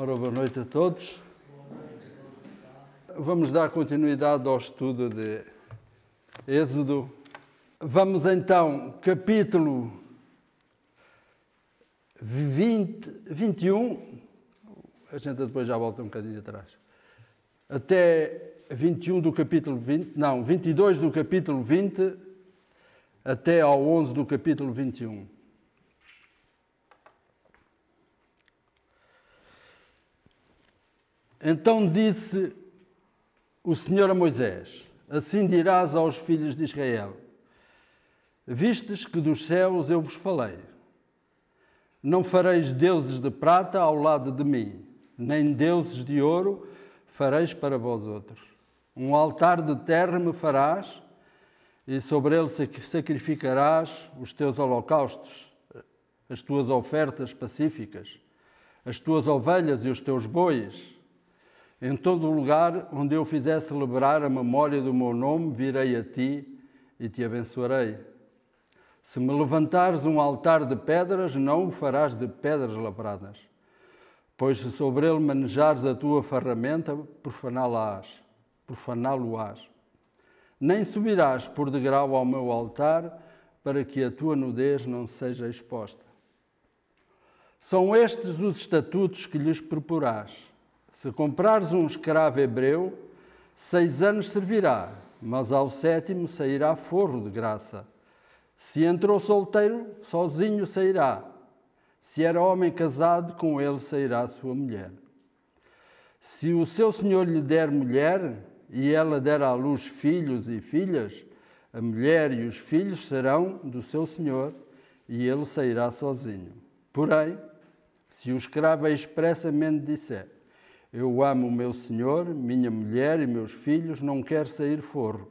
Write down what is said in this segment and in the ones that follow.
Ora, boa noite a todos. Vamos dar continuidade ao estudo de Êxodo. Vamos então, capítulo 20, 21. A gente depois já volta um bocadinho atrás. Até 21 do capítulo 20, não, 22 do capítulo 20 até ao 11 do capítulo 21. Então disse o Senhor a Moisés: Assim dirás aos filhos de Israel: Vistes que dos céus eu vos falei. Não fareis deuses de prata ao lado de mim, nem deuses de ouro fareis para vós outros. Um altar de terra me farás, e sobre ele sacrificarás os teus holocaustos, as tuas ofertas pacíficas, as tuas ovelhas e os teus bois em todo lugar onde eu fizer celebrar a memória do meu nome, virei a ti e te abençoarei. Se me levantares um altar de pedras, não o farás de pedras lavradas, pois se sobre ele manejares a tua ferramenta, profaná-lo-ás. Profaná-lo-ás. Nem subirás por degrau ao meu altar, para que a tua nudez não seja exposta. São estes os estatutos que lhes proporás se comprares um escravo hebreu, seis anos servirá, mas ao sétimo sairá forro de graça. Se entrou solteiro, sozinho sairá. Se era homem casado, com ele sairá sua mulher. Se o seu senhor lhe der mulher, e ela der à luz filhos e filhas, a mulher e os filhos serão do seu senhor, e ele sairá sozinho. Porém, se o escravo expressamente disser: eu amo o meu Senhor, minha mulher e meus filhos, não quero sair forro.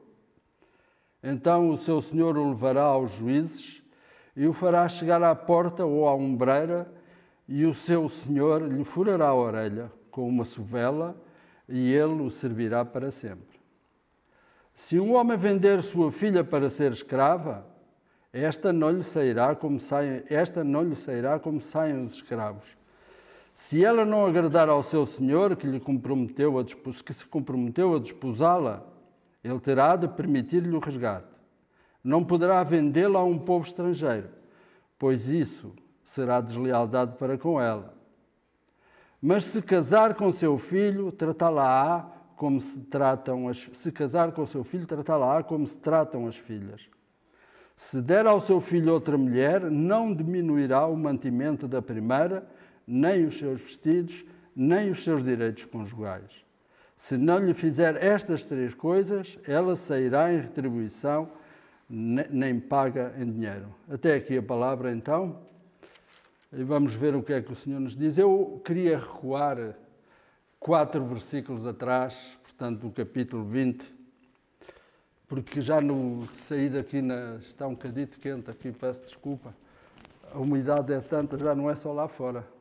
Então o seu Senhor o levará aos juízes e o fará chegar à porta ou à ombreira, e o seu Senhor lhe furará a orelha com uma sovela, e ele o servirá para sempre. Se um homem vender sua filha para ser escrava, esta não lhe sairá como saem, esta não lhe sairá como saem os escravos se ela não agradar ao seu senhor, que, lhe comprometeu a que se comprometeu a desposá-la, ele terá de permitir-lhe o resgate. Não poderá vendê-la a um povo estrangeiro, pois isso será deslealdade para com ela. Mas se casar com seu filho, tratá-la-á como se tratam as se casar com seu filho, tratá-la-á como se tratam as filhas. Se der ao seu filho outra mulher, não diminuirá o mantimento da primeira, nem os seus vestidos, nem os seus direitos conjugais. Se não lhe fizer estas três coisas, ela sairá em retribuição, nem paga em dinheiro. Até aqui a palavra, então. E vamos ver o que é que o Senhor nos diz. Eu queria recuar quatro versículos atrás, portanto, do capítulo 20, porque já no saí daqui na, está um bocadito quente aqui, peço desculpa. A umidade é tanta, já não é só lá fora.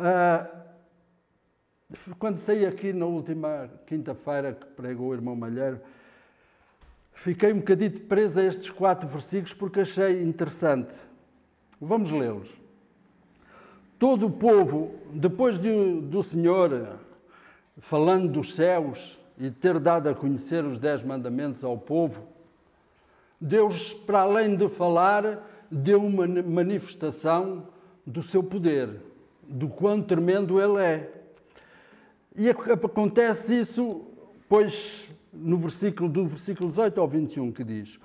Ah, quando saí aqui na última quinta-feira que pregou o irmão Malheiro, fiquei um bocadinho preso a estes quatro versículos porque achei interessante. Vamos lê-los. Todo o povo, depois de, do Senhor falando dos céus e ter dado a conhecer os dez mandamentos ao povo, Deus, para além de falar, deu uma manifestação do seu poder do quão tremendo ele é. E acontece isso, pois, no versículo do versículo 18 ao 21, que diz: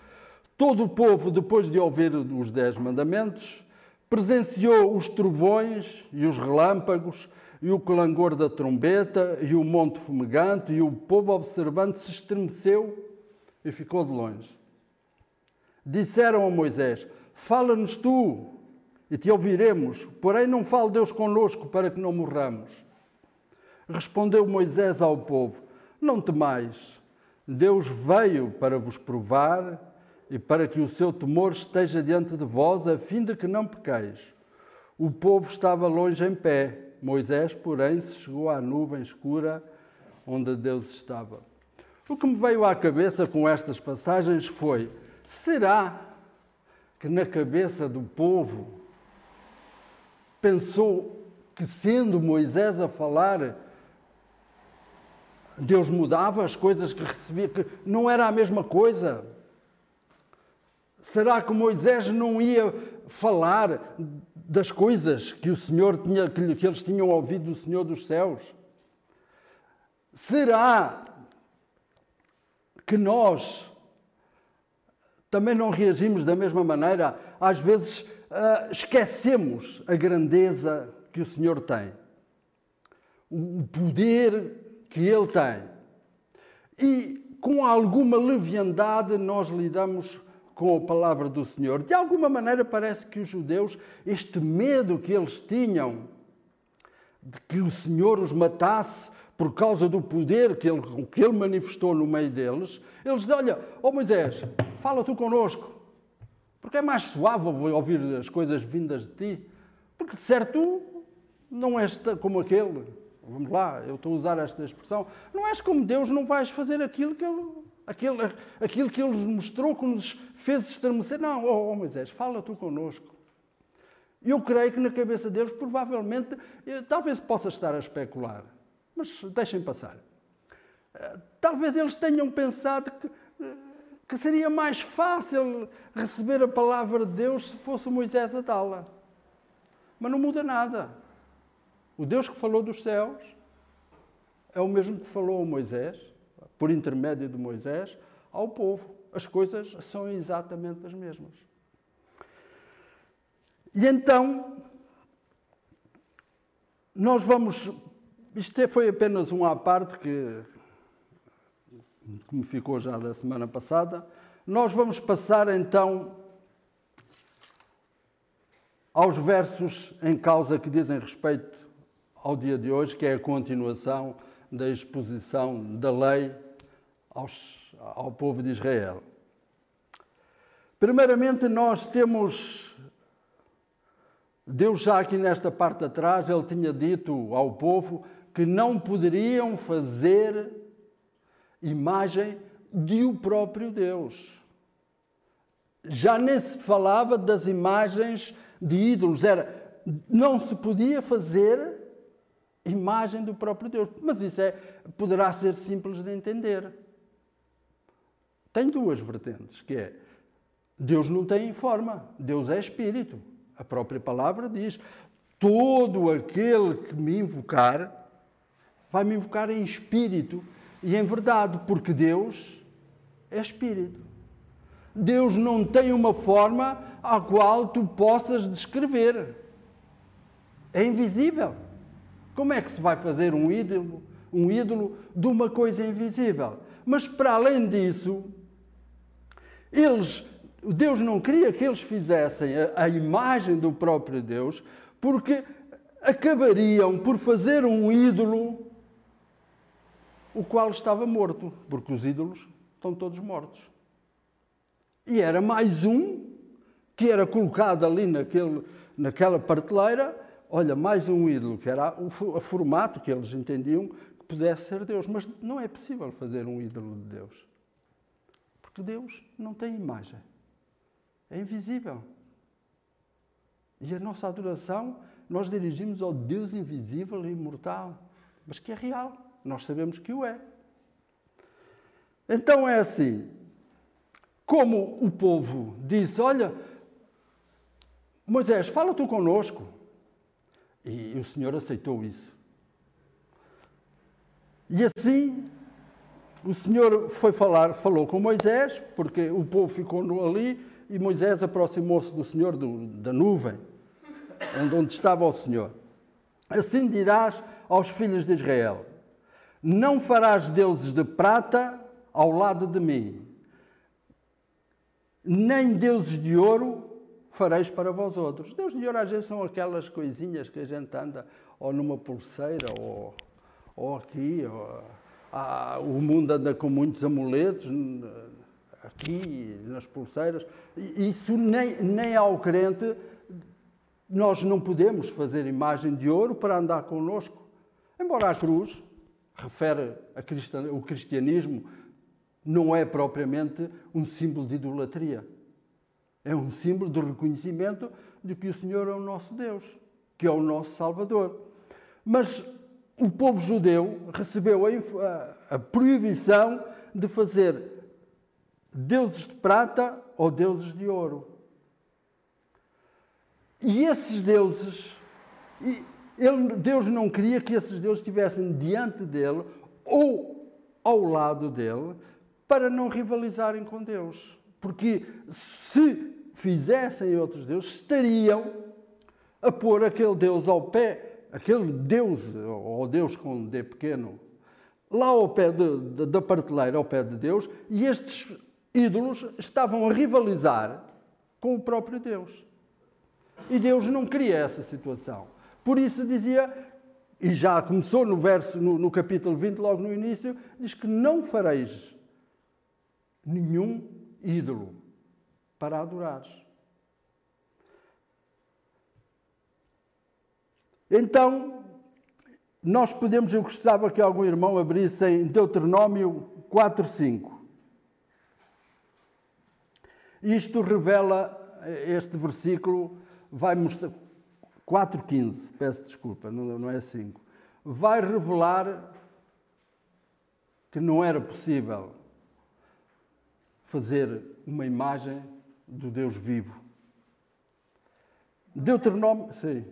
Todo o povo, depois de ouvir os dez mandamentos, presenciou os trovões e os relâmpagos e o clangor da trombeta e o monte fumegante, e o povo observante se estremeceu e ficou de longe. Disseram a Moisés: Fala-nos tu, e te ouviremos, porém não fale Deus conosco para que não morramos. Respondeu Moisés ao povo: Não temais, Deus veio para vos provar e para que o seu temor esteja diante de vós, a fim de que não pequeis. O povo estava longe em pé, Moisés, porém, se chegou à nuvem escura onde Deus estava. O que me veio à cabeça com estas passagens foi: será que na cabeça do povo pensou que, sendo Moisés a falar, Deus mudava as coisas que recebia, que não era a mesma coisa? Será que Moisés não ia falar das coisas que o Senhor tinha, que eles tinham ouvido do Senhor dos céus? Será que nós também não reagimos da mesma maneira? Às vezes uh, esquecemos a grandeza que o Senhor tem, o poder que Ele tem. E com alguma leviandade nós lidamos com a palavra do Senhor. De alguma maneira parece que os judeus, este medo que eles tinham de que o Senhor os matasse por causa do poder que ele, que ele manifestou no meio deles, eles dizem, olha, ó oh Moisés, fala tu connosco, porque é mais suave ouvir as coisas vindas de ti, porque de certo não és como aquele, vamos lá, eu estou a usar esta expressão, não és como Deus, não vais fazer aquilo que ele, aquilo, aquilo que ele nos mostrou, que nos fez estremecer. Não, oh, oh Moisés, fala tu connosco. Eu creio que na cabeça deles, provavelmente, talvez possa estar a especular, mas deixem passar. Eh, talvez eles tenham pensado que, eh, que seria mais fácil receber a palavra de Deus se fosse Moisés a dá-la. Mas não muda nada. O Deus que falou dos céus é o mesmo que falou a Moisés, por intermédio de Moisés, ao povo. As coisas são exatamente as mesmas. E então, nós vamos. Isto é, foi apenas um à parte que, me ficou já da semana passada. Nós vamos passar então aos versos em causa que dizem respeito ao dia de hoje, que é a continuação da exposição da lei aos, ao povo de Israel. Primeiramente, nós temos Deus já aqui nesta parte atrás, ele tinha dito ao povo que não poderiam fazer imagem de o próprio Deus. Já nem se falava das imagens de ídolos, era não se podia fazer imagem do próprio Deus. Mas isso é, poderá ser simples de entender. Tem duas vertentes, que é Deus não tem forma, Deus é espírito. A própria palavra diz: todo aquele que me invocar, vai me invocar em espírito e em verdade, porque Deus é espírito. Deus não tem uma forma a qual tu possas descrever. É invisível. Como é que se vai fazer um ídolo, um ídolo de uma coisa invisível? Mas para além disso, eles Deus não queria que eles fizessem a, a imagem do próprio Deus, porque acabariam por fazer um ídolo o qual estava morto, porque os ídolos estão todos mortos. E era mais um que era colocado ali naquele, naquela prateleira, olha, mais um ídolo, que era o, o formato que eles entendiam que pudesse ser Deus. Mas não é possível fazer um ídolo de Deus, porque Deus não tem imagem é invisível. E a nossa adoração nós dirigimos ao Deus invisível e imortal, mas que é real. Nós sabemos que o é. Então é assim. Como o povo disse: Olha, Moisés, fala tu conosco. E o Senhor aceitou isso. E assim o Senhor foi falar, falou com Moisés, porque o povo ficou ali e Moisés aproximou-se do Senhor do, da nuvem, onde, onde estava o Senhor. Assim dirás aos filhos de Israel: Não farás deuses de prata ao lado de mim, nem deuses de ouro fareis para vós outros. Deus de ouro às vezes são aquelas coisinhas que a gente anda ou numa pulseira ou, ou aqui. Ou, ah, o mundo anda com muitos amuletos aqui, nas pulseiras. Isso nem, nem ao crente nós não podemos fazer imagem de ouro para andar connosco. Embora a cruz refere a o cristianismo não é propriamente um símbolo de idolatria. É um símbolo de reconhecimento de que o Senhor é o nosso Deus. que é o nosso Salvador. Mas o povo judeu recebeu a, a proibição de fazer deuses de prata ou deuses de ouro. E esses deuses, ele, Deus não queria que esses deuses estivessem diante dele ou ao lado dele para não rivalizarem com Deus. Porque se fizessem outros deuses, estariam a pôr aquele Deus ao pé, aquele Deus, ou Deus com D pequeno, lá ao pé de, de, da prateleira, ao pé de Deus, e estes ídolos estavam a rivalizar com o próprio Deus. E Deus não queria essa situação. Por isso dizia, e já começou no verso, no, no capítulo 20, logo no início, diz que não fareis nenhum ídolo para adorares. Então, nós podemos, eu gostava que algum irmão abrisse em Deuteronômio 4, 5. Isto revela, este versículo vai mostrar, 4,15, peço desculpa, não, é 5, vai revelar que não era possível fazer uma imagem do Deus vivo. Deuteronômio, sim.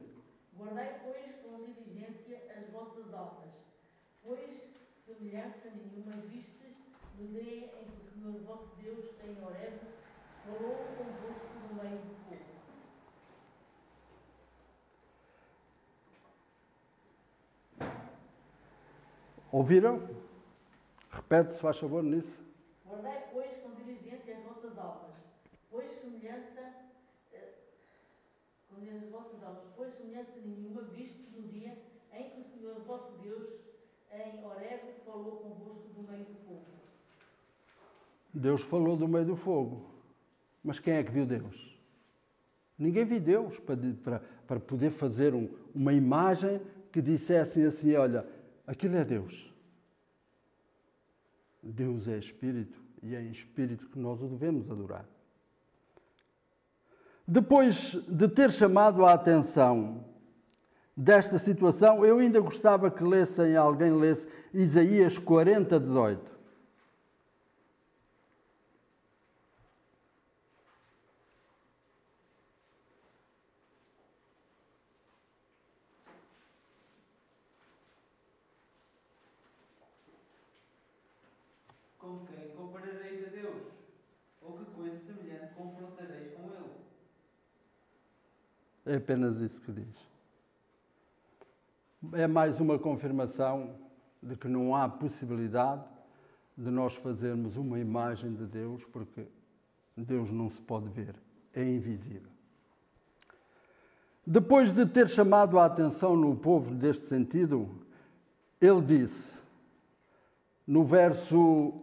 Guardai, pois, com diligência as vossas obras, pois semelhança nenhuma viste no dia em que o Senhor vosso Deus em Horeb falou convosco no meio do fogo. Ouviram? Repete-se, faz favor, nisso. Guardai, pois, com diligência as vossas obras, pois semelhança. eh, Com diligência as vossas obras, pois semelhança nenhuma viste no dia em que o Senhor vosso Deus em Horeb falou convosco do meio do fogo. Deus falou do meio do fogo. Mas quem é que viu Deus? Ninguém viu Deus para, para, para poder fazer um, uma imagem que dissesse assim: olha, aquilo é Deus. Deus é Espírito e é em Espírito que nós o devemos adorar. Depois de ter chamado a atenção desta situação, eu ainda gostava que lessem, alguém lesse Isaías 40, 18. Com quem comparareis a Deus? Ou que coisa semelhante confrontareis com Ele? É apenas isso que diz. É mais uma confirmação de que não há possibilidade de nós fazermos uma imagem de Deus, porque Deus não se pode ver, é invisível. Depois de ter chamado a atenção no povo deste sentido, ele disse, no verso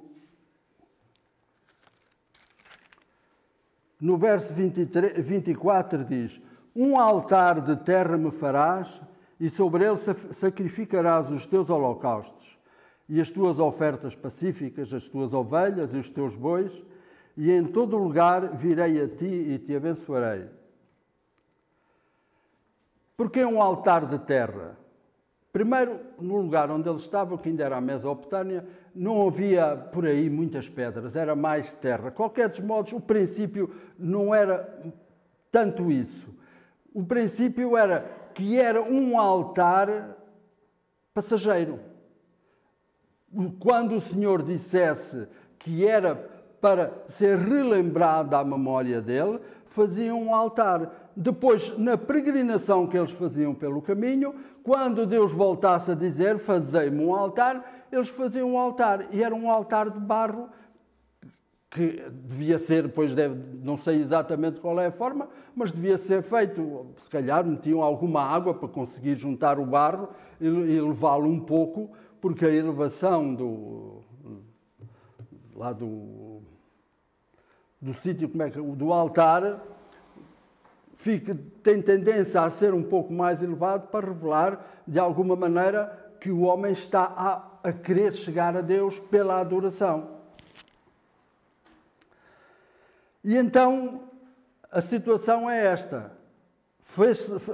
No verso 23, 24 diz: Um altar de terra me farás, e sobre ele sacrificarás os teus holocaustos, e as tuas ofertas pacíficas, as tuas ovelhas e os teus bois, e em todo lugar virei a ti e te abençoarei. Porque um altar de terra? Primeiro, no lugar onde ele estava, que ainda era a Mesopotâmia, não havia por aí muitas pedras, era mais terra. Qualquer dos modos, o princípio não era tanto isso. O princípio era que era um altar passageiro. Quando o Senhor dissesse que era para ser relembrada a memória dele, faziam um altar. Depois, na peregrinação que eles faziam pelo caminho, quando Deus voltasse a dizer: Fazei-me um altar, eles faziam um altar. E era um altar de barro, que devia ser, depois deve, não sei exatamente qual é a forma, mas devia ser feito. Se calhar metiam alguma água para conseguir juntar o barro e, e levá-lo um pouco, porque a elevação do. lá do. do sítio, como é que. do altar fica, tem tendência a ser um pouco mais elevado para revelar, de alguma maneira, que o homem está a, a querer chegar a Deus pela adoração. E então a situação é esta: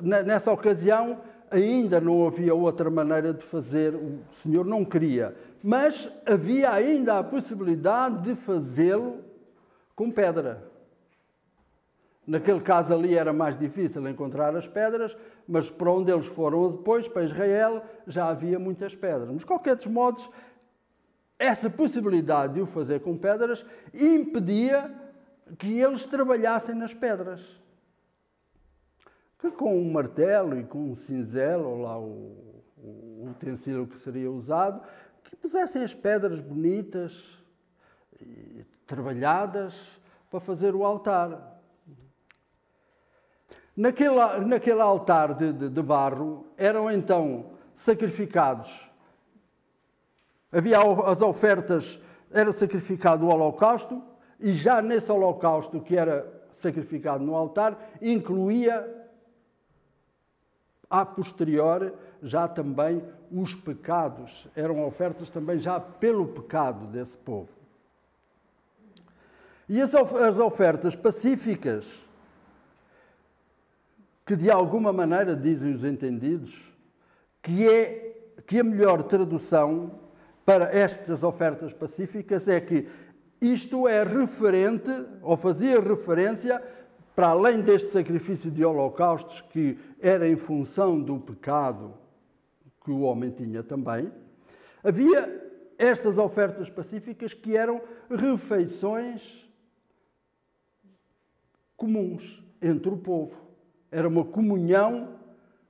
nessa ocasião, ainda não havia outra maneira de fazer, o Senhor não queria, mas havia ainda a possibilidade de fazê-lo com pedra. Naquele caso ali era mais difícil encontrar as pedras, mas para onde eles foram depois, para Israel, já havia muitas pedras. Mas, de qualquer dos modos, essa possibilidade de o fazer com pedras impedia que eles trabalhassem nas pedras. Que com um martelo e com um cinzel, ou lá o, o utensílio que seria usado, que pusessem as pedras bonitas, e trabalhadas, para fazer o altar. Naquele, naquele altar de, de, de barro eram então sacrificados. Havia as ofertas, era sacrificado o holocausto, e já nesse holocausto que era sacrificado no altar, incluía a posterior já também os pecados, eram ofertas também já pelo pecado desse povo. E as ofertas pacíficas que de alguma maneira dizem os entendidos que é que a melhor tradução para estas ofertas pacíficas é que isto é referente ou fazia referência para além deste sacrifício de holocaustos que era em função do pecado que o homem tinha também, havia estas ofertas pacíficas que eram refeições comuns entre o povo. Era uma comunhão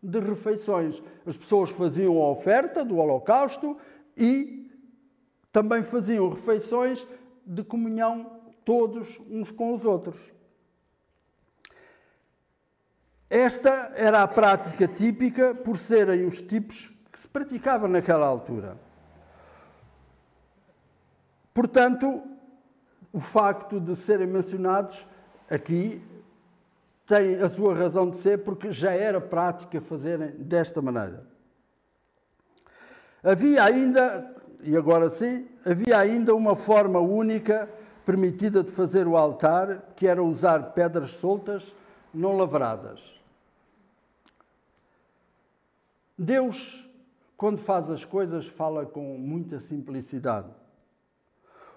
de refeições. As pessoas faziam a oferta do holocausto e também faziam refeições de comunhão todos uns com os outros. Esta era a prática típica por serem os tipos que se praticavam naquela altura. Portanto, o facto de serem mencionados aqui tem a sua razão de ser porque já era prática fazerem desta maneira. Havia ainda, e agora sim, havia ainda uma forma única permitida de fazer o altar, que era usar pedras soltas não lavradas. Deus, quando faz as coisas, fala com muita simplicidade.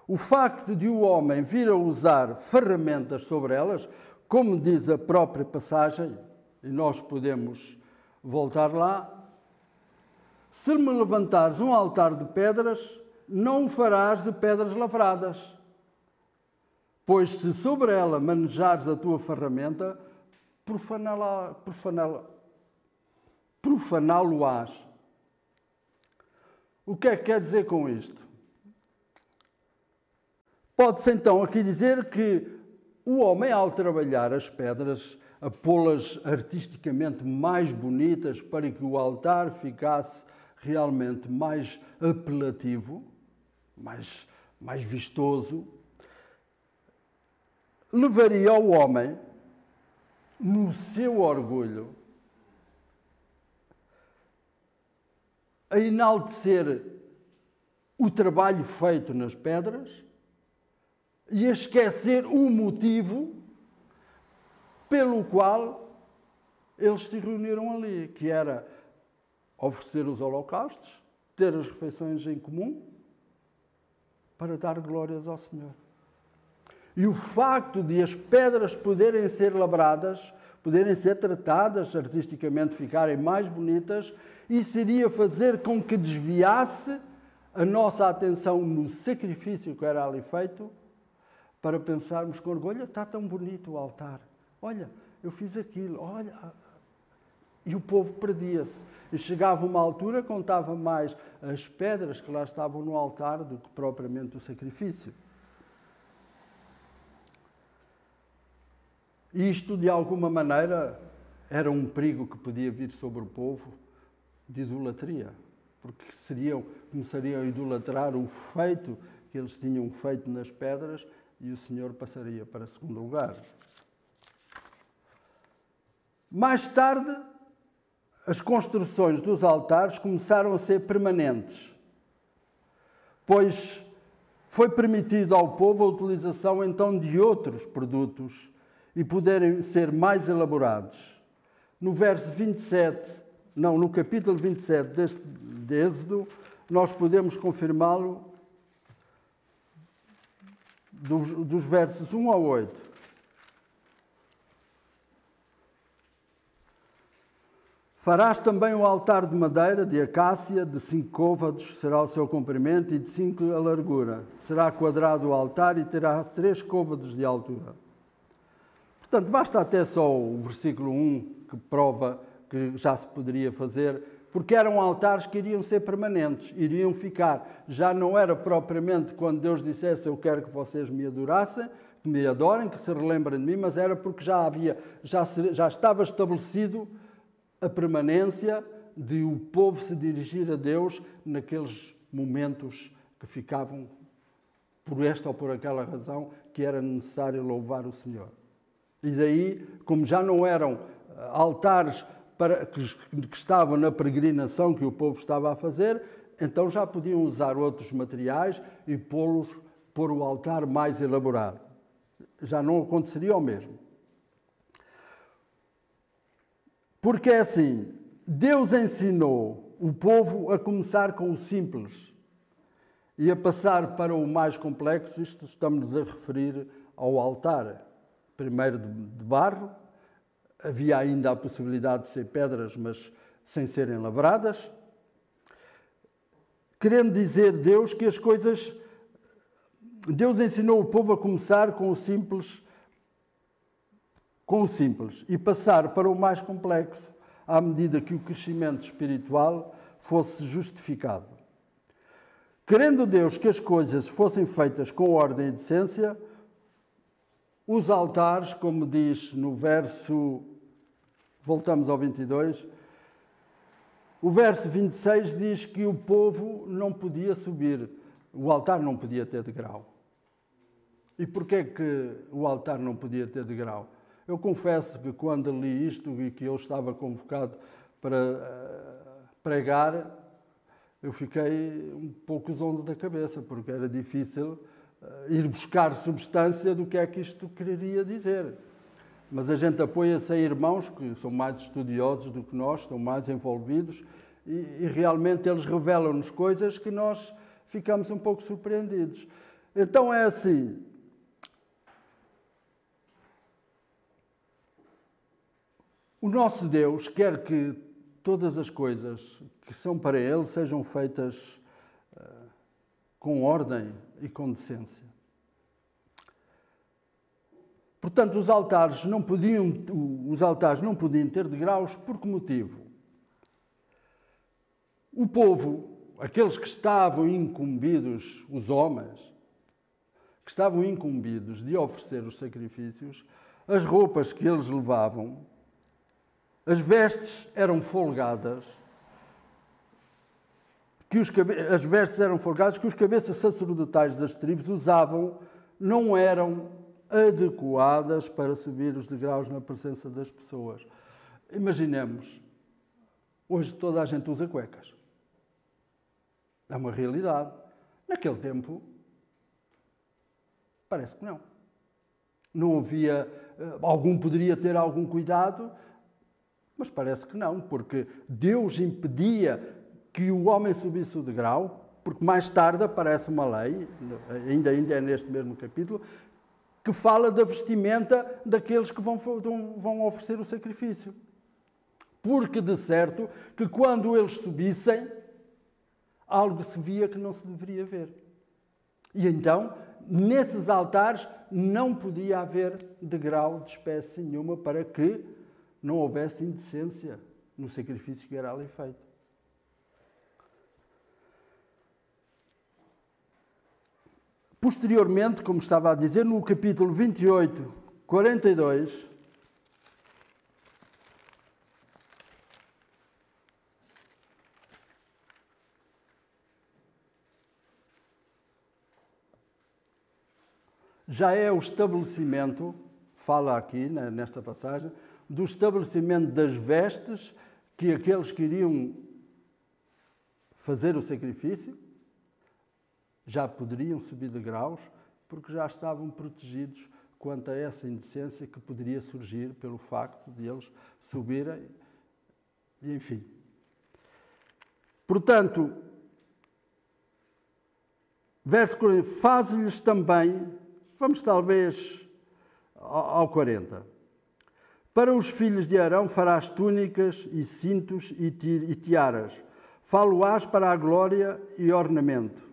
O facto de o homem vir a usar ferramentas sobre elas, como diz a própria passagem, e nós podemos voltar lá, se me levantares um altar de pedras, não o farás de pedras lavradas. Pois se sobre ela manejares a tua ferramenta, profaná-la, profaná-la, profaná-lo-ás. O que é que quer dizer com isto? Pode-se então aqui dizer que o homem, ao trabalhar as pedras, a pô-las artisticamente mais bonitas para que o altar ficasse realmente mais apelativo, mais, mais vistoso, levaria o homem, no seu orgulho, a enaltecer o trabalho feito nas pedras e a esquecer o motivo pelo qual eles se reuniram ali, que era oferecer os holocaustos, ter as refeições em comum, para dar glórias ao Senhor. E o facto de as pedras poderem ser labradas, poderem ser tratadas artisticamente, ficarem mais bonitas, isso seria fazer com que desviasse a nossa atenção no sacrifício que era ali feito para pensarmos com orgulho: está tão bonito o altar, olha, eu fiz aquilo, olha. E o povo perdia-se. E chegava uma altura, contava mais as pedras que lá estavam no altar do que propriamente o sacrifício. Isto, de alguma maneira, era um perigo que podia vir sobre o povo de idolatria, porque seriam, começariam a idolatrar o feito que eles tinham feito nas pedras e o Senhor passaria para segundo lugar. Mais tarde, as construções dos altares começaram a ser permanentes, pois foi permitido ao povo a utilização então de outros produtos e poderem ser mais elaborados. No verso 27, não, no capítulo 27 deste de Êxodo, nós podemos confirmá-lo dos, dos versos 1 ao 8. Farás também o altar de madeira, de acácia, de cinco côvados será o seu comprimento e de cinco a largura. Será quadrado o altar e terá três côvados de altura. Portanto, basta até só o versículo 1 que prova que já se poderia fazer, porque eram altares que iriam ser permanentes, iriam ficar. Já não era propriamente quando Deus dissesse eu quero que vocês me adorassem, que me adorem, que se relembrem de mim, mas era porque já havia, já, já estava estabelecido a permanência de o povo se dirigir a Deus naqueles momentos que ficavam por esta ou por aquela razão que era necessário louvar o Senhor. E daí, como já não eram eh, altares para, que, que estavam na peregrinação que o povo estava a fazer, então já podiam usar outros materiais e pô-los, pôr o altar mais elaborado. Já não aconteceria o mesmo. Porque é assim, Deus ensinou o povo a começar com o simples e a passar para o mais complexo, isto estamos a referir ao altar. Primeiro de barro, havia ainda a possibilidade de ser pedras, mas sem serem lavradas. Querendo dizer Deus que as coisas. Deus ensinou o povo a começar com o simples com o simples e passar para o mais complexo à medida que o crescimento espiritual fosse justificado. Querendo Deus que as coisas fossem feitas com ordem e decência, os altares, como diz no verso, voltamos ao 22, o verso 26 diz que o povo não podia subir, o altar não podia ter degrau. E porquê que o altar não podia ter degrau? Eu confesso que quando li isto e que eu estava convocado para eh, pregar, eu fiquei um pouco zonzo da cabeça, porque era difícil eh, ir buscar substância do que é que isto queria dizer. Mas a gente apoia-se em irmãos que são mais estudiosos do que nós, estão mais envolvidos e, e realmente eles revelam-nos coisas que nós ficamos um pouco surpreendidos. Então é assim, O nosso Deus quer que todas as coisas que são para Ele sejam feitas uh, com ordem e com decência. Portanto, os altares não podiam, os altares não podiam ter degraus por que motivo? O povo, aqueles que estavam incumbidos, os homens, que estavam incumbidos de oferecer os sacrifícios, as roupas que eles levavam as vestes eram folgadas, que os, as vestes eram folgadas que os cabeças sacerdotais das tribos usavam não eram adequadas para subir os degraus na presença das pessoas. Imaginemos, hoje toda a gente usa cuecas. É uma realidade. Naquele tempo, parece que não. Não havia. Eh, algum poderia ter algum cuidado, mas parece que não, porque Deus impedia que o homem subisse o degrau, porque mais tarde aparece uma lei, ainda, ainda é neste mesmo capítulo, que fala da vestimenta daqueles que vão, vão oferecer o sacrifício. Porque, de certo, que quando eles subissem, algo se via que não se deveria ver. E então, nesses altares, não podia haver degrau de espécie nenhuma para que não houvesse indecência no sacrifício que era ali feito. Posteriormente, como estava a dizer, no capítulo 28, 42, já é o estabelecimento, fala aqui nesta passagem, do estabelecimento das vestes que aqueles que iriam fazer o sacrifício já poderiam subir de graus porque já estavam protegidos quanto a essa indecência que poderia surgir pelo facto de eles subirem, enfim. Portanto, verso 40, faz-lhes também, vamos talvez ao 40. Para os filhos de Arão farás túnicas e cintos e tiaras, falo-ás para a glória e ornamento.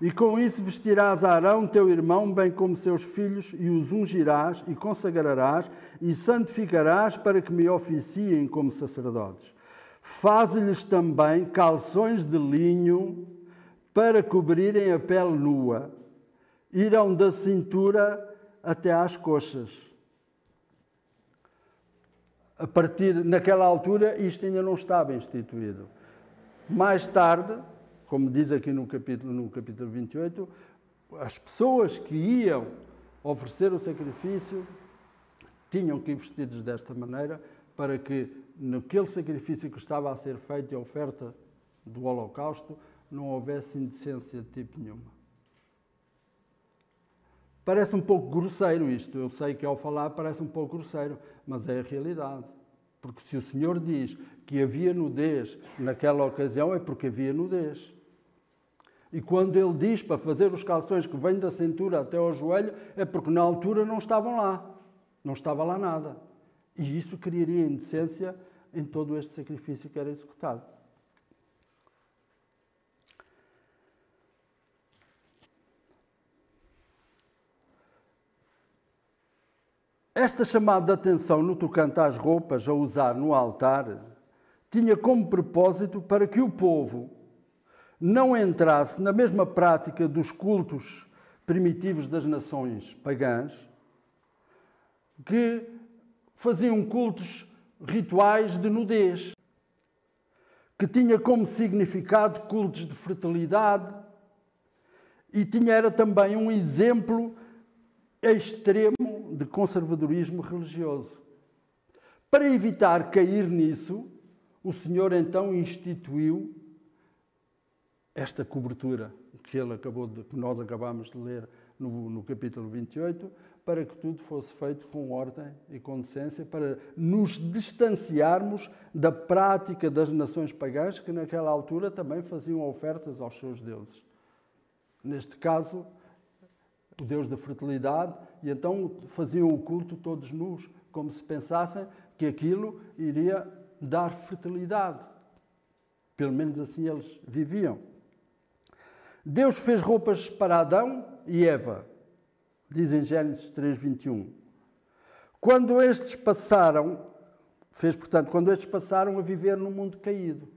E com isso vestirás Arão, teu irmão, bem como seus filhos, e os ungirás e consagrarás e santificarás para que me oficiem como sacerdotes. Faze-lhes também calções de linho para cobrirem a pele nua. Irão da cintura até às coxas. A partir naquela altura isto ainda não estava instituído. Mais tarde, como diz aqui no capítulo, no capítulo 28, as pessoas que iam oferecer o sacrifício tinham que ir vestidos desta maneira para que naquele sacrifício que estava a ser feito e a oferta do holocausto não houvesse indecência de tipo nenhuma. Parece um pouco grosseiro isto, eu sei que ao falar parece um pouco grosseiro, mas é a realidade. Porque se o Senhor diz que havia nudez naquela ocasião, é porque havia nudez. E quando ele diz para fazer os calções que vêm da cintura até ao joelho, é porque na altura não estavam lá. Não estava lá nada. E isso criaria indecência em todo este sacrifício que era executado. Esta chamada de atenção no tocante às roupas a usar no altar tinha como propósito para que o povo não entrasse na mesma prática dos cultos primitivos das nações pagãs, que faziam cultos rituais de nudez, que tinha como significado cultos de fertilidade e tinha era também um exemplo extremo de conservadorismo religioso. Para evitar cair nisso, o Senhor então instituiu esta cobertura que ele acabou de, que nós acabamos de ler no, no capítulo 28, para que tudo fosse feito com ordem e com decência, para nos distanciarmos da prática das nações pagãs que naquela altura também faziam ofertas aos seus deuses. Neste caso, o deus da fertilidade, e então faziam o culto todos nus, como se pensassem que aquilo iria dar fertilidade. Pelo menos assim eles viviam. Deus fez roupas para Adão e Eva, diz em Gênesis 3:21. Quando estes passaram, fez portanto, quando estes passaram a viver num mundo caído,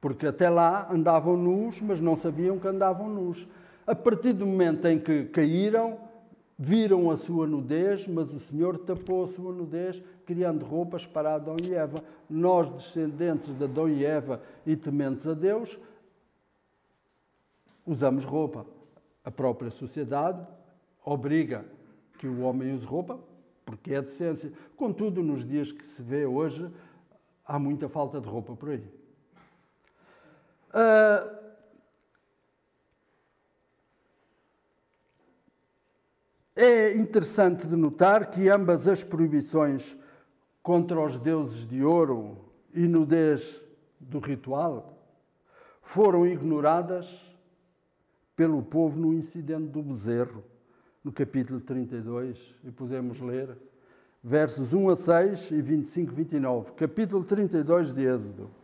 porque até lá andavam nus, mas não sabiam que andavam nus. A partir do momento em que caíram, viram a sua nudez, mas o Senhor tapou a sua nudez, criando roupas para Adão e Eva. Nós, descendentes de Adão e Eva e tementes a Deus, usamos roupa. A própria sociedade obriga que o homem use roupa, porque é decência. Contudo, nos dias que se vê hoje, há muita falta de roupa por aí. Uh, é interessante de notar que ambas as proibições contra os deuses de ouro e nudez do ritual foram ignoradas pelo povo no incidente do bezerro, no capítulo 32, e podemos ler versos 1 a 6 e 25 e 29, capítulo 32 de Êxodo.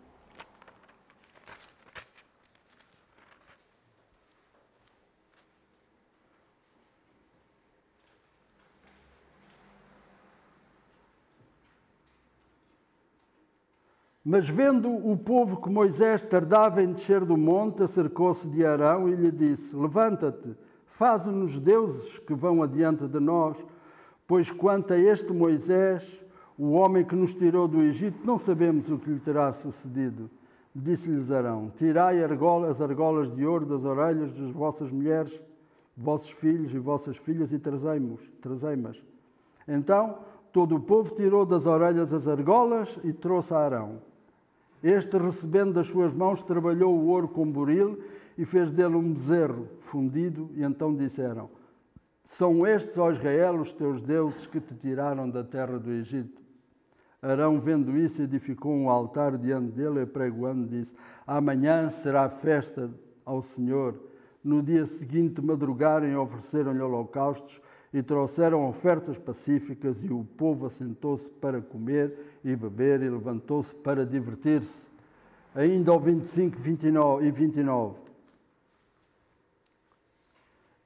Mas vendo o povo que Moisés tardava em descer do monte, acercou-se de Arão e lhe disse: Levanta-te, faze-nos deuses que vão adiante de nós, pois quanto a este Moisés, o homem que nos tirou do Egito, não sabemos o que lhe terá sucedido. Disse-lhes Arão: Tirai as argolas de ouro das orelhas das vossas mulheres, vossos filhos e vossas filhas, e trazei-mas. Então todo o povo tirou das orelhas as argolas e trouxe a Arão. Este, recebendo das suas mãos, trabalhou o ouro com buril e fez dele um bezerro fundido. E então disseram: São estes, ó Israel, os teus deuses que te tiraram da terra do Egito. Arão, vendo isso, edificou um altar diante dele e pregoando, disse: Amanhã será festa ao Senhor. No dia seguinte, madrugaram e ofereceram-lhe holocaustos e trouxeram ofertas pacíficas, e o povo assentou-se para comer e beber e levantou-se para divertir-se. Ainda ao 25 29 e 29.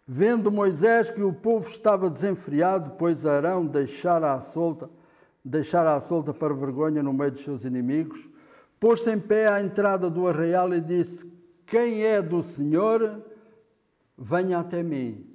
Vendo Moisés que o povo estava desenfreado, pois Arão deixara à solta deixara a solta para vergonha no meio dos seus inimigos, pôs-se em pé à entrada do arraial e disse: Quem é do Senhor, venha até mim.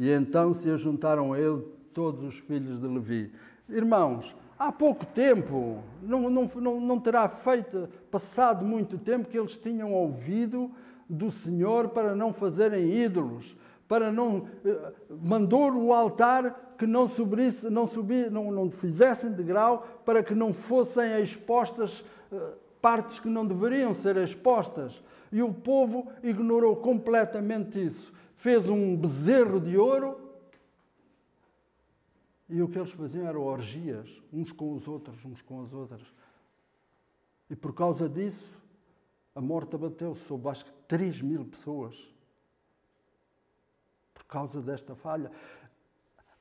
E então se ajuntaram a ele todos os filhos de Levi. Irmãos, há pouco tempo, não, não, não, não terá feito, passado muito tempo, que eles tinham ouvido do Senhor para não fazerem ídolos, para não. Eh, mandou o altar que não subisse, não, subir, não, não fizessem degrau, para que não fossem expostas eh, partes que não deveriam ser expostas. E o povo ignorou completamente isso. Fez um bezerro de ouro e o que eles faziam eram orgias, uns com os outros, uns com as outras. E por causa disso, a morte abateu sobre acho que 3 mil pessoas causa desta falha.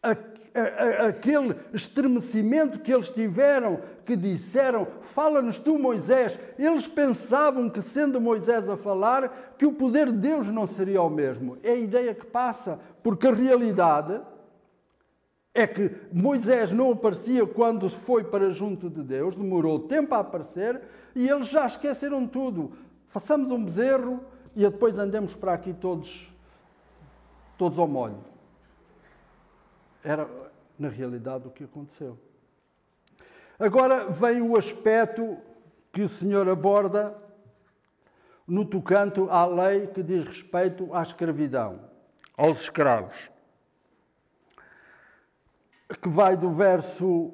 Aquele estremecimento que eles tiveram, que disseram, fala-nos tu, Moisés. Eles pensavam que, sendo Moisés a falar, que o poder de Deus não seria o mesmo. É a ideia que passa, porque a realidade é que Moisés não aparecia quando foi para junto de Deus, demorou tempo a aparecer e eles já esqueceram tudo. Façamos um bezerro e depois andemos para aqui todos todos ao molho. Era, na realidade, o que aconteceu. Agora vem o aspecto que o Senhor aborda no tocante à lei que diz respeito à escravidão, aos escravos. Que vai do verso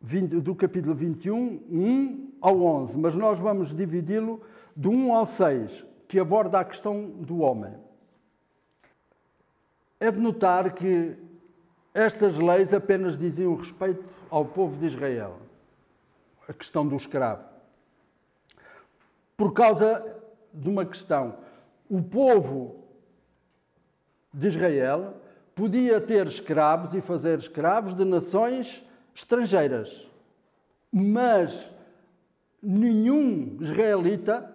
20, do capítulo 21, 1 ao 11, mas nós vamos dividi-lo do 1 ao 6, que aborda a questão do homem. É de notar que estas leis apenas diziam respeito ao povo de Israel, a questão do escravo. Por causa de uma questão, o povo de Israel podia ter escravos e fazer escravos de nações estrangeiras, mas nenhum israelita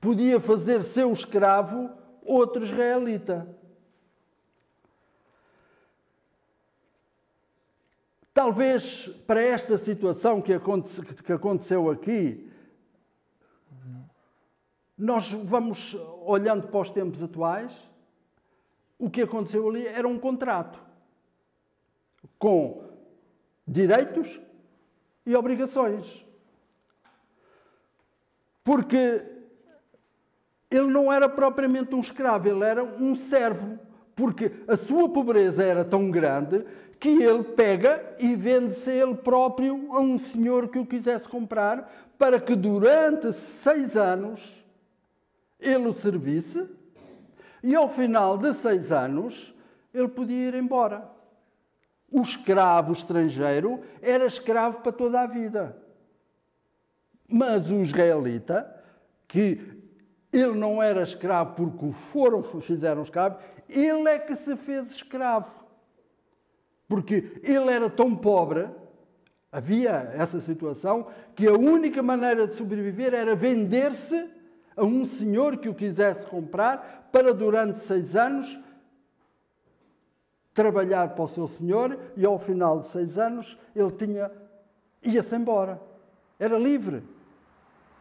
podia fazer seu escravo outro israelita. Talvez para esta situação que, aconteceu aqui, nós vamos olhando para os tempos atuais, o que aconteceu ali era um contrato com direitos e obrigações. Porque ele não era propriamente um escravo, ele era um servo. Porque a sua pobreza era tão grande que ele pega e vende-se ele próprio a um senhor que o quisesse comprar, para que durante seis anos ele o servisse e ao final de seis anos ele podia ir embora. O escravo estrangeiro era escravo para toda a vida. Mas o israelita, que ele não era escravo porque o foram, fizeram escravo, ele é que se fez escravo. Porque ele era tão pobre, havia essa situação, que a única maneira de sobreviver era vender-se a um senhor que o quisesse comprar para, durante seis anos, trabalhar para o seu senhor e, ao final de seis anos, ele tinha ia-se embora. Era livre.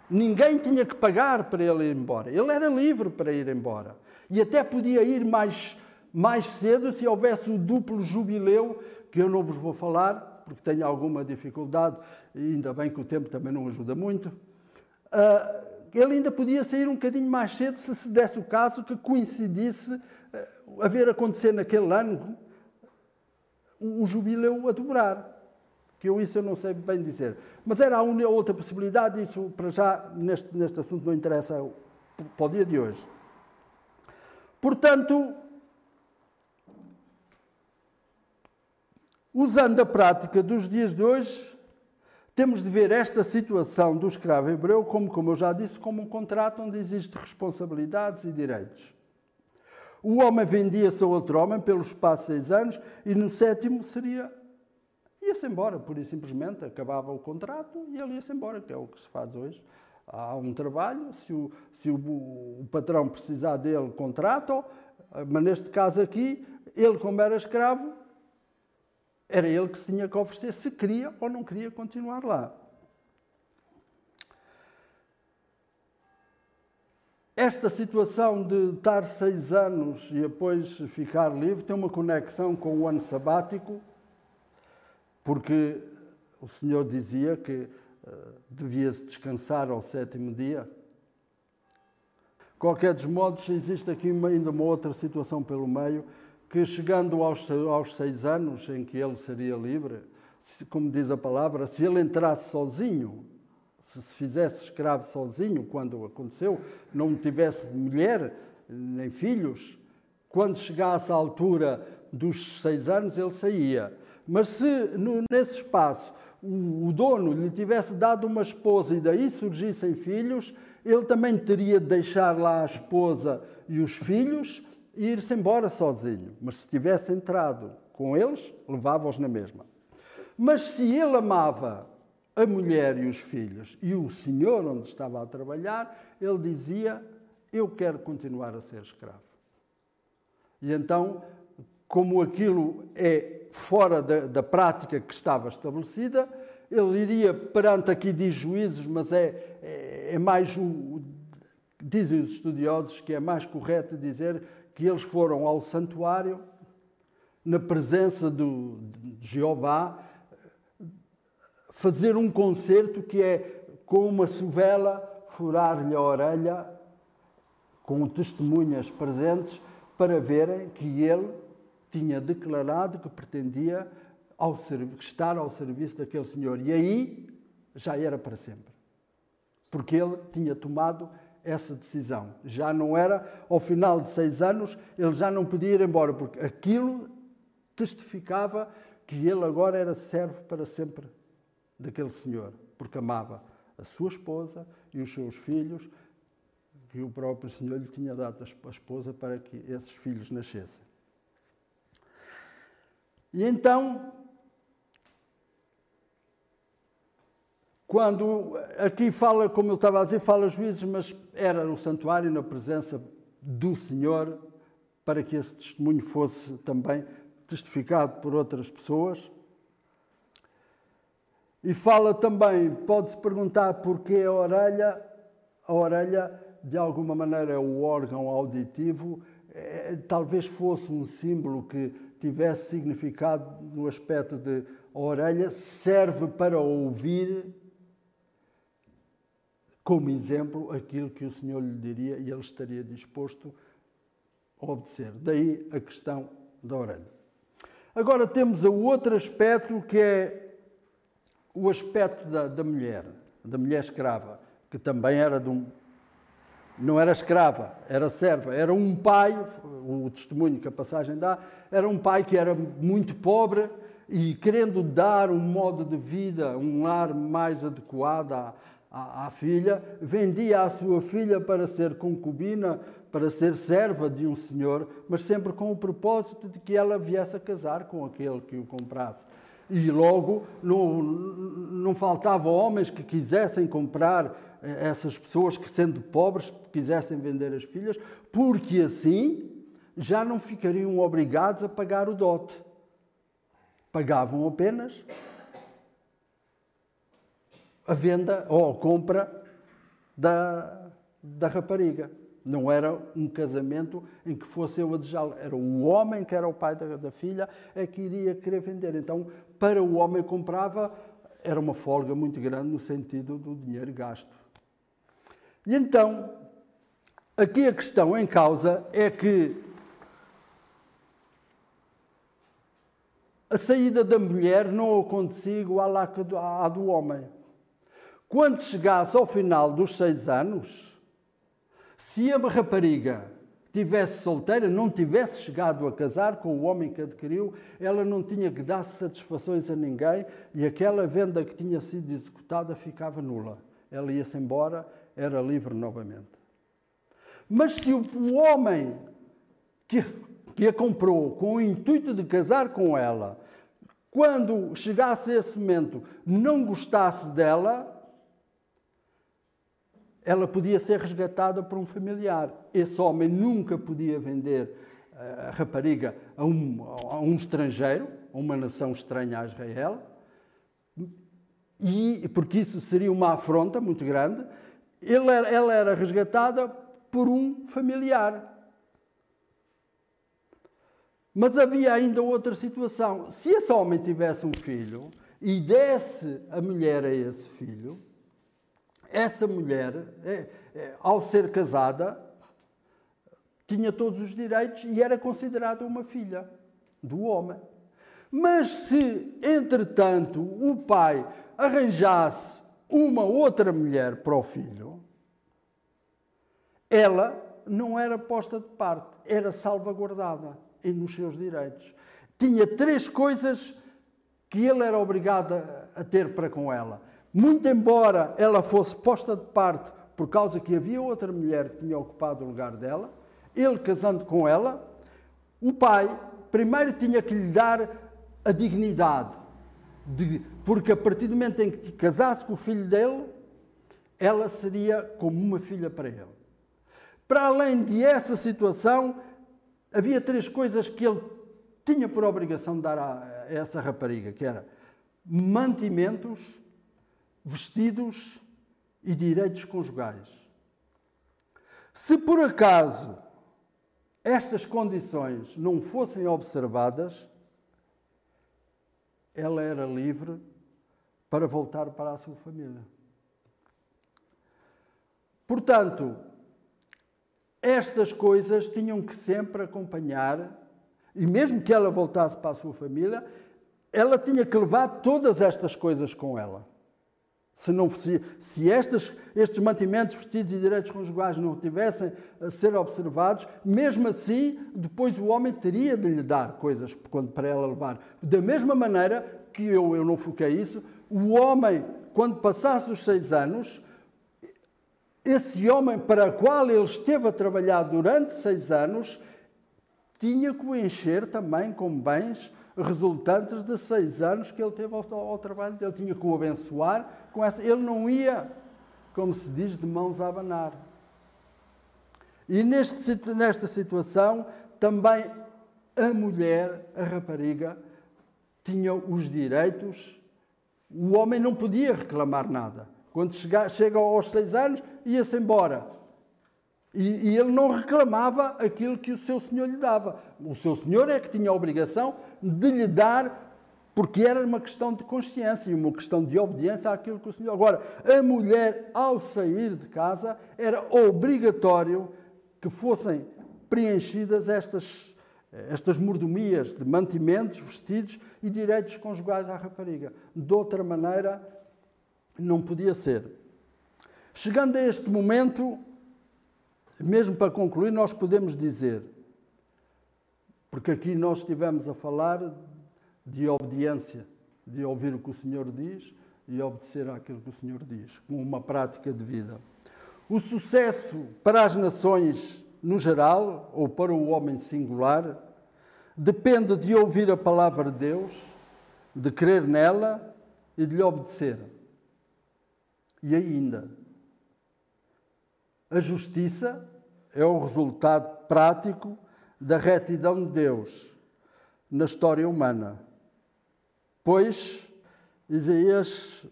Ninguém tinha que pagar para ele ir embora. Ele era livre para ir embora. E até podia ir mais mais cedo, se houvesse o duplo jubileu, que eu não vos vou falar, porque tenho alguma dificuldade, e ainda bem que o tempo também não ajuda muito, uh, ele ainda podia sair um bocadinho mais cedo se se desse o caso que coincidisse uh, haver acontecer naquele ano o, o jubileu a dobrar que eu isso eu não sei bem dizer. Mas era a única outra possibilidade, isso para já neste, neste assunto não interessa para o dia de hoje. Portanto, usando a prática dos dias de hoje, temos de ver esta situação do escravo hebreu como, como eu já disse, como um contrato onde existem responsabilidades e direitos. O homem vendia-se a outro homem pelo espaço de seis anos e no sétimo seria ia-se embora, por e simplesmente acabava o contrato e ele ia-se embora, que é o que se faz hoje. Há um trabalho, se o, se o, o patrão precisar dele, contrata mas neste caso aqui, ele, como era escravo, era ele que se tinha que oferecer se queria ou não queria continuar lá. Esta situação de estar seis anos e depois ficar livre tem uma conexão com o ano sabático, porque o Senhor dizia que uh, devia-se descansar ao sétimo dia. Qualquer dos modos, existe aqui ainda uma outra situação pelo meio, que chegando aos, aos seis anos em que ele seria livre, como diz a palavra, se ele entrasse sozinho, se se fizesse escravo sozinho, quando aconteceu, não tivesse mulher nem filhos, quando chegasse à altura dos seis anos, ele saía. Mas se nesse espaço o, o dono lhe tivesse dado uma esposa e daí surgissem filhos, ele também teria de deixar lá a esposa e os filhos e ir-se embora sozinho. Mas se tivesse entrado com eles, levava-os na mesma. Mas se ele amava a mulher e os filhos e o senhor onde estava a trabalhar, ele dizia: Eu quero continuar a ser escravo. E então, como aquilo é fora da, da prática que estava estabelecida, ele iria perante aqui diz juízes, mas é, é, é mais o, dizem os estudiosos que é mais correto dizer que eles foram ao santuário na presença do, de Jeová fazer um concerto que é com uma sovela furar-lhe a orelha com testemunhas presentes para verem que ele tinha declarado que pretendia ao estar ao serviço daquele senhor. E aí já era para sempre. Porque ele tinha tomado essa decisão. Já não era, ao final de seis anos, ele já não podia ir embora, porque aquilo testificava que ele agora era servo para sempre daquele senhor, porque amava a sua esposa e os seus filhos, que o próprio senhor lhe tinha dado a esposa para que esses filhos nascessem. E então Quando aqui fala, como eu estava a dizer, fala juízes, mas era no santuário, na presença do Senhor, para que esse testemunho fosse também testificado por outras pessoas. E fala também, pode-se perguntar porquê a orelha. A orelha, de alguma maneira, é o órgão auditivo, é, talvez fosse um símbolo que tivesse significado no aspecto de a orelha serve para ouvir como exemplo aquilo que o Senhor lhe diria e ele estaria disposto a obedecer. Daí a questão da orelha. Agora temos o outro aspecto que é o aspecto da, da mulher, da mulher escrava, que também era de um. Não era escrava, era serva, era um pai, o testemunho que a passagem dá, era um pai que era muito pobre e querendo dar um modo de vida, um lar mais adequado à, à, à filha, vendia a sua filha para ser concubina, para ser serva de um senhor, mas sempre com o propósito de que ela viesse a casar com aquele que o comprasse. E logo não, não faltava homens que quisessem comprar eh, essas pessoas que, sendo pobres, quisessem vender as filhas, porque assim já não ficariam obrigados a pagar o dote. Pagavam apenas a venda ou a compra da, da rapariga. Não era um casamento em que fosse eu a desejá-lo. Era o homem que era o pai da, da filha é que iria querer vender. Então, para o homem que comprava, era uma folga muito grande no sentido do dinheiro gasto. E então, aqui a questão em causa é que a saída da mulher não acontecia igual à do homem. Quando chegasse ao final dos seis anos, se a rapariga tivesse solteira, não tivesse chegado a casar com o homem que adquiriu, ela não tinha que dar satisfações a ninguém e aquela venda que tinha sido executada ficava nula. Ela ia-se embora, era livre novamente. Mas se o homem que, que a comprou com o intuito de casar com ela, quando chegasse esse momento, não gostasse dela, ela podia ser resgatada por um familiar. Esse homem nunca podia vender eh, a rapariga a um, a um estrangeiro, a uma nação estranha a Israel, e, porque isso seria uma afronta muito grande. Era, ela era resgatada por um familiar. Mas havia ainda outra situação. Se esse homem tivesse um filho e desse a mulher a esse filho, essa mulher, é, é, ao ser casada, tinha todos os direitos e era considerada uma filha do homem. Mas se, entretanto, o pai arranjasse uma outra mulher para o filho, ela não era posta de parte, era salvaguardada nos seus direitos. Tinha três coisas que ele era obrigado a ter para com ela muito embora ela fosse posta de parte por causa que havia outra mulher que tinha ocupado o lugar dela, ele casando com ela, o pai primeiro tinha que lhe dar a dignidade, de, porque a partir do momento em que casasse com o filho dele, ela seria como uma filha para ele. Para além de essa situação, havia três coisas que ele tinha por obrigação de dar a essa rapariga, que era mantimentos, vestidos e direitos conjugais. Se por acaso estas condições não fossem observadas, ela era livre para voltar para a sua família. Portanto, estas coisas tinham que sempre acompanhar, e mesmo que ela voltasse para a sua família, ela tinha que levar todas estas coisas com ela. Se, não, se, se estes, estes mantimentos, vestidos e direitos conjugais não tivessem a ser observados, mesmo assim, depois o homem teria de lhe dar coisas quando, para ela levar. Da mesma maneira que eu, eu não foquei isso, o homem, quando passasse os seis anos, esse homem para o qual ele esteve a trabalhar durante seis anos, tinha que o encher também com bens resultantes de seis anos que ele teve ao, ao trabalho dele. Tinha que o abençoar com essa. Ele não ia, como se diz, de mãos a abanar. E neste, nesta situação, também a mulher, a rapariga, tinha os direitos. O homem não podia reclamar nada. Quando chega, chega aos seis anos, ia-se embora. E, e, ele não reclamava aquilo que o seu senhor lhe dava. O seu senhor é que tinha a obrigação de lhe dar, porque era uma questão de consciência e uma questão de obediência àquilo que o senhor. Agora, a mulher, ao sair de casa, era obrigatório que fossem preenchidas estas, estas mordomias de mantimentos, vestidos e direitos conjugais à rapariga. De outra maneira, não podia ser. Chegando a este momento, mesmo para concluir, nós podemos dizer, porque aqui nós estivemos a falar de obediência, de ouvir o que o Senhor diz e obedecer àquilo que o Senhor diz, como uma prática de vida. O sucesso para as nações no geral, ou para o homem singular, depende de ouvir a palavra de Deus, de crer nela e de lhe obedecer. E ainda, a justiça é o resultado prático da retidão de Deus na história humana. Pois, Isaías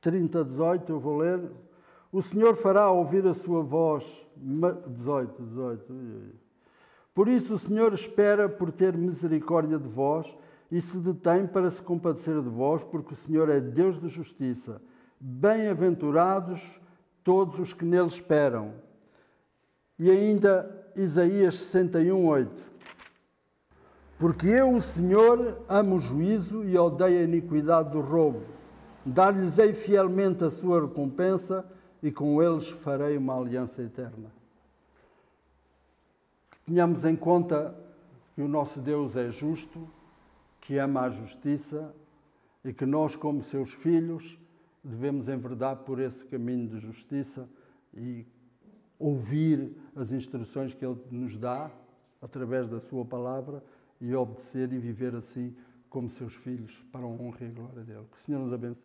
30, 18, eu vou ler, o Senhor fará ouvir a sua voz. 18, 18. Por isso o Senhor espera por ter misericórdia de vós e se detém para se compadecer de vós, porque o Senhor é Deus de justiça. Bem-aventurados todos os que nele esperam. E ainda Isaías 61, 8. Porque eu, o Senhor, amo o juízo e odeio a iniquidade do roubo. Dar-lhes-ei fielmente a sua recompensa e com eles farei uma aliança eterna. tenhamos em conta que o nosso Deus é justo, que ama a justiça e que nós, como seus filhos, devemos enverdar por esse caminho de justiça e ouvir as instruções que Ele nos dá através da Sua palavra e obedecer e viver assim como seus filhos para a honra e a glória dele. Que o Senhor nos abençoe.